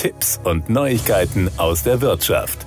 Tipps und Neuigkeiten aus der Wirtschaft.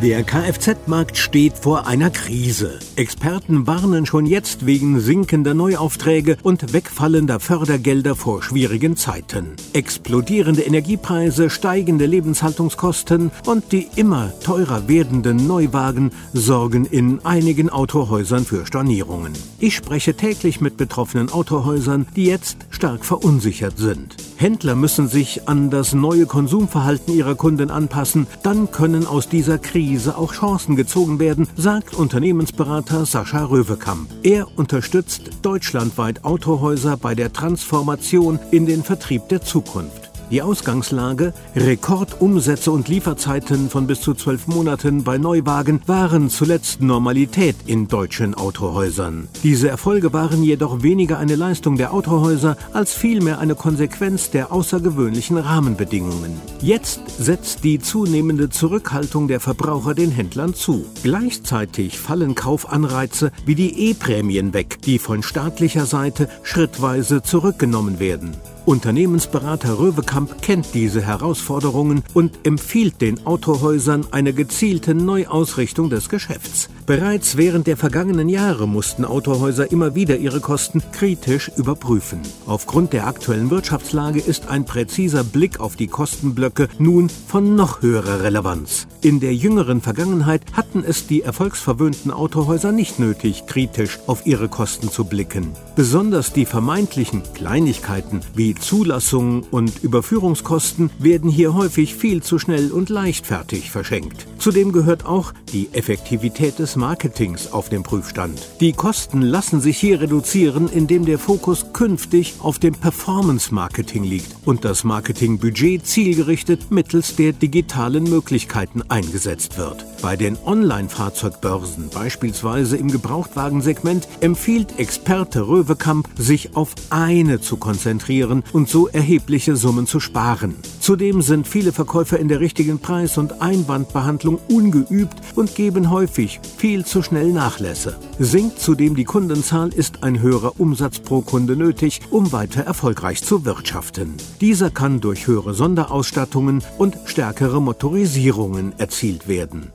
Der Kfz-Markt steht vor einer Krise. Experten warnen schon jetzt wegen sinkender Neuaufträge und wegfallender Fördergelder vor schwierigen Zeiten. Explodierende Energiepreise, steigende Lebenshaltungskosten und die immer teurer werdenden Neuwagen sorgen in einigen Autohäusern für Stornierungen. Ich spreche täglich mit betroffenen Autohäusern, die jetzt stark verunsichert sind. Händler müssen sich an das neue Konsumverhalten ihrer Kunden anpassen, dann können aus dieser Krise auch Chancen gezogen werden, sagt Unternehmensberater Sascha Röwekamp. Er unterstützt deutschlandweit Autohäuser bei der Transformation in den Vertrieb der Zukunft. Die Ausgangslage, Rekordumsätze und Lieferzeiten von bis zu zwölf Monaten bei Neuwagen waren zuletzt Normalität in deutschen Autohäusern. Diese Erfolge waren jedoch weniger eine Leistung der Autohäuser als vielmehr eine Konsequenz der außergewöhnlichen Rahmenbedingungen. Jetzt setzt die zunehmende Zurückhaltung der Verbraucher den Händlern zu. Gleichzeitig fallen Kaufanreize wie die E-Prämien weg, die von staatlicher Seite schrittweise zurückgenommen werden. Unternehmensberater Röwekamp kennt diese Herausforderungen und empfiehlt den Autohäusern eine gezielte Neuausrichtung des Geschäfts. Bereits während der vergangenen Jahre mussten Autohäuser immer wieder ihre Kosten kritisch überprüfen. Aufgrund der aktuellen Wirtschaftslage ist ein präziser Blick auf die Kostenblöcke nun von noch höherer Relevanz. In der jüngeren Vergangenheit hatten es die erfolgsverwöhnten Autohäuser nicht nötig, kritisch auf ihre Kosten zu blicken. Besonders die vermeintlichen Kleinigkeiten wie Zulassungen und Überführungskosten werden hier häufig viel zu schnell und leichtfertig verschenkt. Zudem gehört auch die Effektivität des Marketings auf den Prüfstand. Die Kosten lassen sich hier reduzieren, indem der Fokus künftig auf dem Performance-Marketing liegt und das Marketingbudget zielgerichtet mittels der digitalen Möglichkeiten eingesetzt wird. Bei den Online-Fahrzeugbörsen, beispielsweise im Gebrauchtwagensegment, empfiehlt Experte Röwekamp, sich auf eine zu konzentrieren und so erhebliche Summen zu sparen. Zudem sind viele Verkäufer in der richtigen Preis- und Einwandbehandlung ungeübt und geben häufig viel zu schnell Nachlässe. Sinkt zudem die Kundenzahl, ist ein höherer Umsatz pro Kunde nötig, um weiter erfolgreich zu wirtschaften. Dieser kann durch höhere Sonderausstattungen und stärkere Motorisierungen erzielt werden.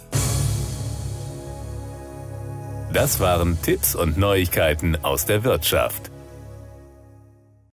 Das waren Tipps und Neuigkeiten aus der Wirtschaft.